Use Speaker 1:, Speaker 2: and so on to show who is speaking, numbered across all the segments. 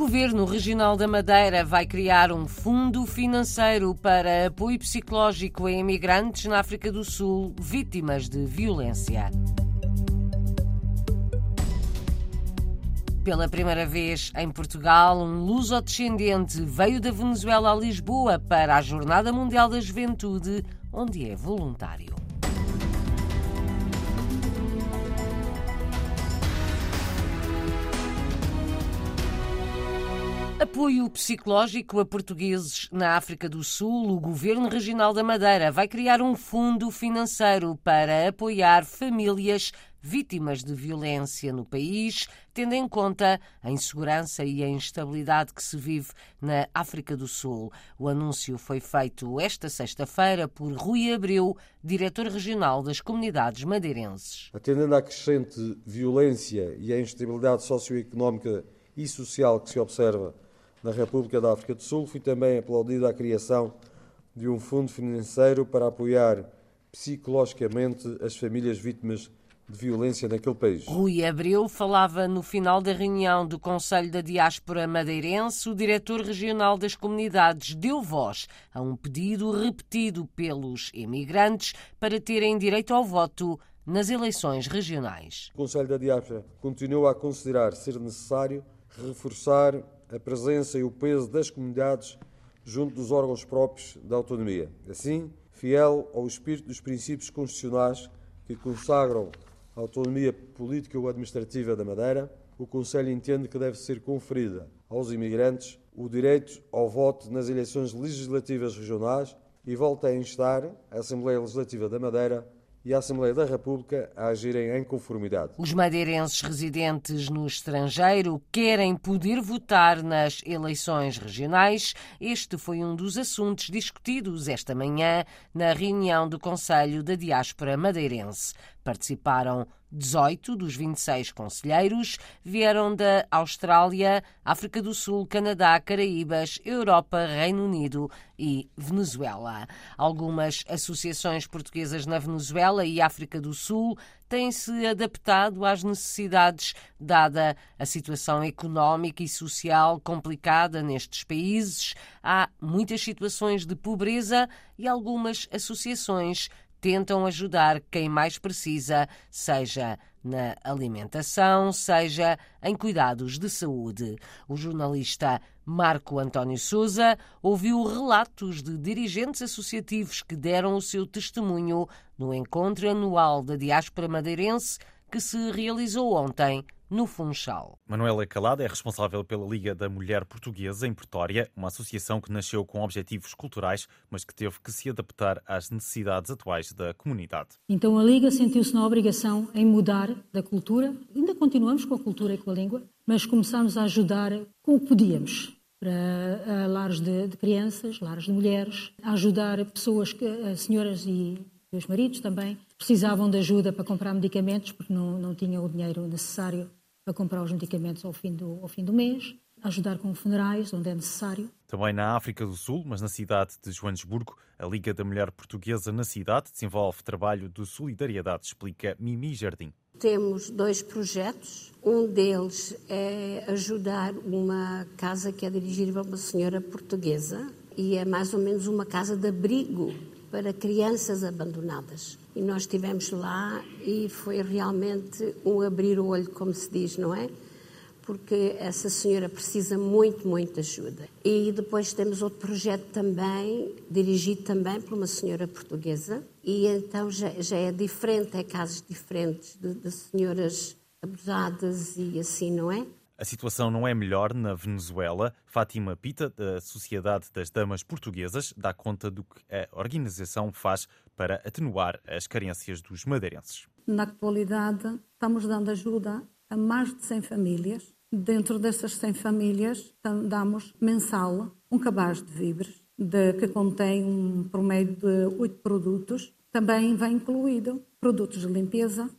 Speaker 1: Governo Regional da Madeira vai criar um fundo financeiro para apoio psicológico a imigrantes na África do Sul vítimas de violência. Pela primeira vez em Portugal, um luso-descendente veio da Venezuela a Lisboa para a Jornada Mundial da Juventude, onde é voluntário. Apoio psicológico a portugueses na África do Sul, o Governo Regional da Madeira vai criar um fundo financeiro para apoiar famílias vítimas de violência no país, tendo em conta a insegurança e a instabilidade que se vive na África do Sul. O anúncio foi feito esta sexta-feira por Rui Abreu, diretor regional das comunidades madeirenses.
Speaker 2: Atendendo à crescente violência e à instabilidade socioeconómica e social que se observa na República da África do Sul, fui também aplaudido a criação de um fundo financeiro para apoiar psicologicamente as famílias vítimas de violência naquele país.
Speaker 1: Rui Abreu falava no final da reunião do Conselho da Diáspora Madeirense. O diretor regional das comunidades deu voz a um pedido repetido pelos emigrantes para terem direito ao voto nas eleições regionais.
Speaker 2: O Conselho da Diáspora continua a considerar ser necessário reforçar a presença e o peso das comunidades junto dos órgãos próprios da autonomia. Assim, fiel ao espírito dos princípios constitucionais que consagram a autonomia política ou administrativa da Madeira, o Conselho entende que deve ser conferida aos imigrantes o direito ao voto nas eleições legislativas regionais e volta a instar a Assembleia Legislativa da Madeira e a Assembleia da República a agirem em conformidade.
Speaker 1: Os madeirenses residentes no estrangeiro querem poder votar nas eleições regionais. Este foi um dos assuntos discutidos esta manhã na reunião do Conselho da Diáspora Madeirense. Participaram 18 dos 26 conselheiros, vieram da Austrália, África do Sul, Canadá, Caraíbas, Europa, Reino Unido e Venezuela. Algumas associações portuguesas na Venezuela e África do Sul têm-se adaptado às necessidades, dada a situação económica e social complicada nestes países. Há muitas situações de pobreza e algumas associações tentam ajudar quem mais precisa, seja na alimentação, seja em cuidados de saúde. O jornalista Marco António Souza ouviu relatos de dirigentes associativos que deram o seu testemunho no encontro anual da diáspora madeirense que se realizou ontem no Funchal.
Speaker 3: Manuela Calada é responsável pela Liga da Mulher Portuguesa em Pretória, uma associação que nasceu com objetivos culturais, mas que teve que se adaptar às necessidades atuais da comunidade.
Speaker 4: Então a Liga sentiu-se na obrigação em mudar da cultura. Ainda continuamos com a cultura e com a língua, mas começámos a ajudar com o que podíamos para lares de, de, crianças, lares de mulheres, a ajudar pessoas, que, senhoras e os maridos também, precisavam de ajuda para comprar medicamentos porque não, não tinham o dinheiro necessário a comprar os medicamentos ao fim do, ao fim do mês, ajudar com funerais, onde é necessário.
Speaker 3: Também na África do Sul, mas na cidade de Joanesburgo, a Liga da Mulher Portuguesa na cidade desenvolve trabalho de solidariedade, explica Mimi Jardim.
Speaker 5: Temos dois projetos. Um deles é ajudar uma casa que é dirigida por uma senhora portuguesa e é mais ou menos uma casa de abrigo para crianças abandonadas. E nós estivemos lá e foi realmente um abrir o olho, como se diz, não é? Porque essa senhora precisa muito, muito de ajuda. E depois temos outro projeto também, dirigido também por uma senhora portuguesa, e então já, já é diferente, é casos diferentes de, de senhoras abusadas e assim, não é?
Speaker 3: A situação não é melhor na Venezuela. Fátima Pita, da Sociedade das Damas Portuguesas, dá conta do que a organização faz para atenuar as carências dos madeirenses.
Speaker 4: Na atualidade, estamos dando ajuda a mais de 100 famílias. Dentro dessas 100 famílias, damos mensal um cabaz de víveres, de, que contém um promédio de 8 produtos. Também vem incluído produtos de limpeza,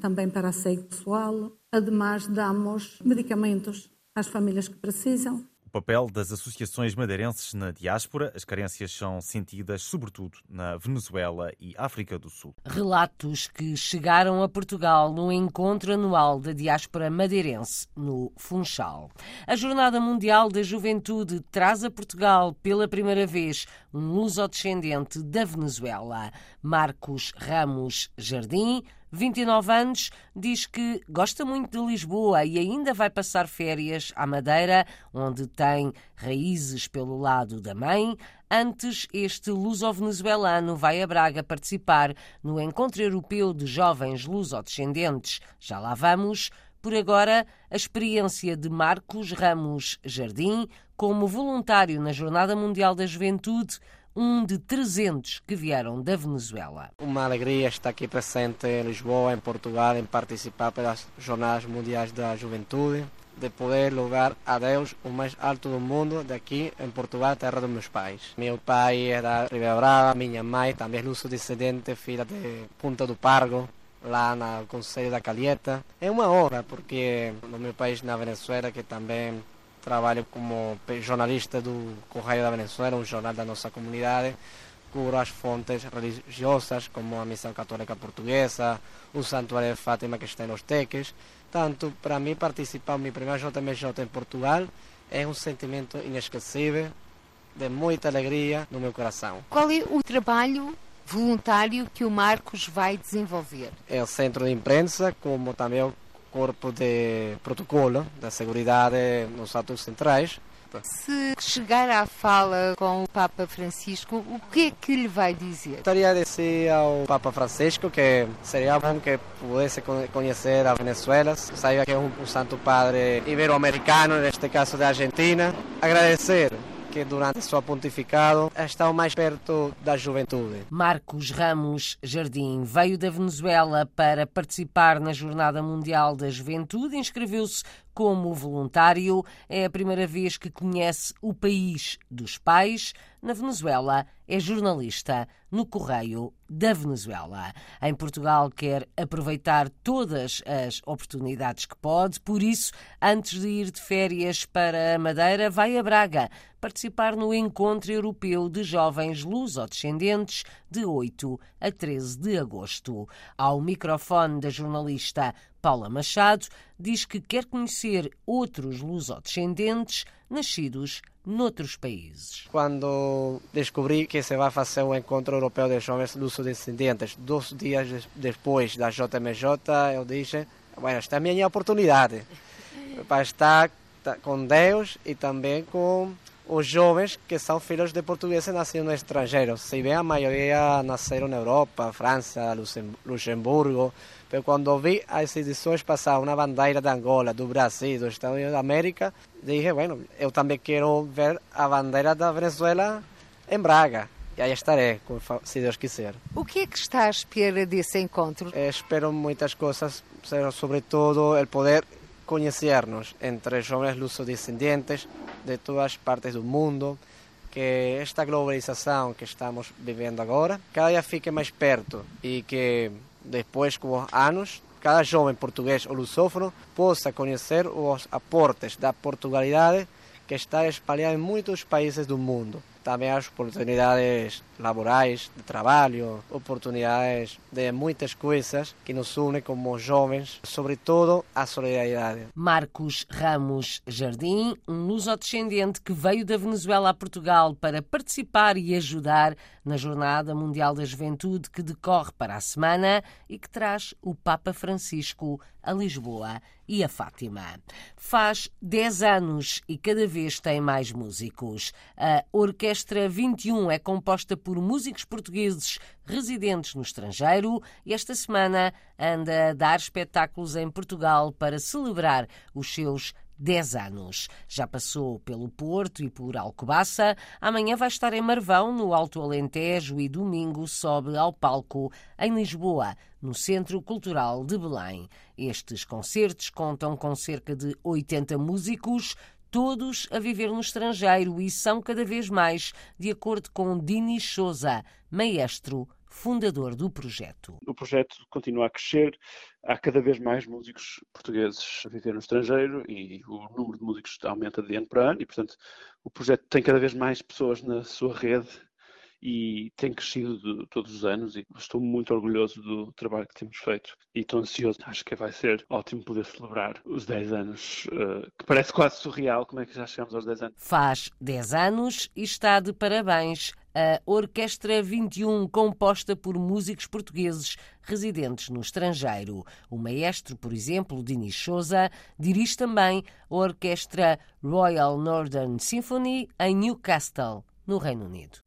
Speaker 4: também para asseio pessoal. Ademais, damos medicamentos às famílias que precisam.
Speaker 3: O papel das associações madeirenses na diáspora. As carências são sentidas sobretudo na Venezuela e África do Sul.
Speaker 1: Relatos que chegaram a Portugal no encontro anual da diáspora madeirense no Funchal. A Jornada Mundial da Juventude traz a Portugal pela primeira vez um luso-descendente da Venezuela, Marcos Ramos Jardim 29 anos, diz que gosta muito de Lisboa e ainda vai passar férias à Madeira, onde tem raízes pelo lado da mãe. Antes, este luso-venezuelano vai a Braga participar no Encontro Europeu de Jovens Luso-Descendentes. Já lá vamos. Por agora, a experiência de Marcos Ramos Jardim como voluntário na Jornada Mundial da Juventude um de 300 que vieram da Venezuela.
Speaker 6: Uma alegria estar aqui presente em Lisboa, em Portugal, em participar pelas Jornadas Mundiais da Juventude, de poder lugar a Deus o mais alto do mundo, daqui em Portugal, terra dos meus pais. Meu pai é da Ribeira Brava, minha mãe também é luso-descendente, filha de Punta do Pargo, lá no Conselho da Calheta. É uma honra, porque no meu país, na Venezuela, que também trabalho como jornalista do Correio da Venezuela, um jornal da nossa comunidade, cubro as fontes religiosas como a Missão Católica Portuguesa, o Santuário de Fátima que está nos Teques. Tanto, para mim, participar no meu primeiro JMJ em Portugal é um sentimento inesquecível, de muita alegria no meu coração.
Speaker 7: Qual é o trabalho voluntário que o Marcos vai desenvolver?
Speaker 6: É o centro de imprensa, como também o corpo de protocolo da segurança nos atos centrais.
Speaker 7: Se chegar à fala com o Papa Francisco, o que é que lhe vai dizer?
Speaker 6: Gostaria de dizer ao Papa Francisco que seria bom que pudesse conhecer a Venezuela, saiba que é um, um santo padre ibero-americano, neste caso da Argentina. Agradecer que durante seu pontificado estão mais perto da juventude.
Speaker 1: Marcos Ramos Jardim veio da Venezuela para participar na Jornada Mundial da Juventude, inscreveu-se como voluntário. É a primeira vez que conhece o país dos pais. Na Venezuela, é jornalista no Correio da Venezuela. Em Portugal, quer aproveitar todas as oportunidades que pode, por isso, antes de ir de férias para a Madeira, vai a Braga participar no Encontro Europeu de Jovens Luso-Descendentes de 8 a 13 de agosto. Ao microfone da jornalista Paula Machado, diz que quer conhecer outros lusodescendentes nascidos noutros países.
Speaker 6: Quando descobri que se vai fazer o Encontro Europeu de Jovens Lusodescendentes, dois dias depois da JMJ, eu disse, bueno, esta é a minha oportunidade para estar com Deus e também com os jovens que são filhos de portugueses nascidos no estrangeiro. Se bem a maioria nasceram na Europa, França, Luxemburgo, mas quando vi as edições passar uma bandeira da Angola, do Brasil, dos Estados Unidos da América, disse, bueno, eu também quero ver a bandeira da Venezuela em Braga. E aí estarei, se Deus quiser.
Speaker 7: O que é que está à espera desse encontro?
Speaker 6: Eu espero muitas coisas, sobretudo o poder conhecer-nos entre jovens luso-descendentes de todas as partes do mundo, que esta globalização que estamos vivendo agora cada dia fique mais perto e que depois com os anos cada jovem português ou lusófono possa conhecer os aportes da Portugalidade que está espalhada em muitos países do mundo também as oportunidades laborais, de trabalho, oportunidades de muitas coisas que nos unem como jovens, sobretudo a solidariedade.
Speaker 1: Marcos Ramos Jardim, um luso-descendente que veio da Venezuela a Portugal para participar e ajudar na Jornada Mundial da Juventude que decorre para a semana e que traz o Papa Francisco a Lisboa e a Fátima. Faz 10 anos e cada vez tem mais músicos. A Orquestra 21 é composta por músicos portugueses residentes no estrangeiro e esta semana anda a dar espetáculos em Portugal para celebrar os seus 10 anos. Já passou pelo Porto e por Alcobaça. Amanhã vai estar em Marvão, no Alto Alentejo, e domingo sobe ao palco em Lisboa, no Centro Cultural de Belém. Estes concertos contam com cerca de 80 músicos, todos a viver no estrangeiro e são cada vez mais, de acordo com Dini Souza, maestro fundador do projeto.
Speaker 8: O projeto continua a crescer, há cada vez mais músicos portugueses a viver no estrangeiro e o número de músicos aumenta de ano para ano e, portanto, o projeto tem cada vez mais pessoas na sua rede e tem crescido de, todos os anos e estou muito orgulhoso do trabalho que temos feito e estou ansioso. Acho que vai ser ótimo poder celebrar os 10 anos, uh, que parece quase surreal como é que já chegamos aos 10 anos.
Speaker 1: Faz 10 anos e está de parabéns a Orquestra 21, composta por músicos portugueses residentes no estrangeiro. O maestro, por exemplo, Dinis Souza, dirige também a Orquestra Royal Northern Symphony em Newcastle, no Reino Unido.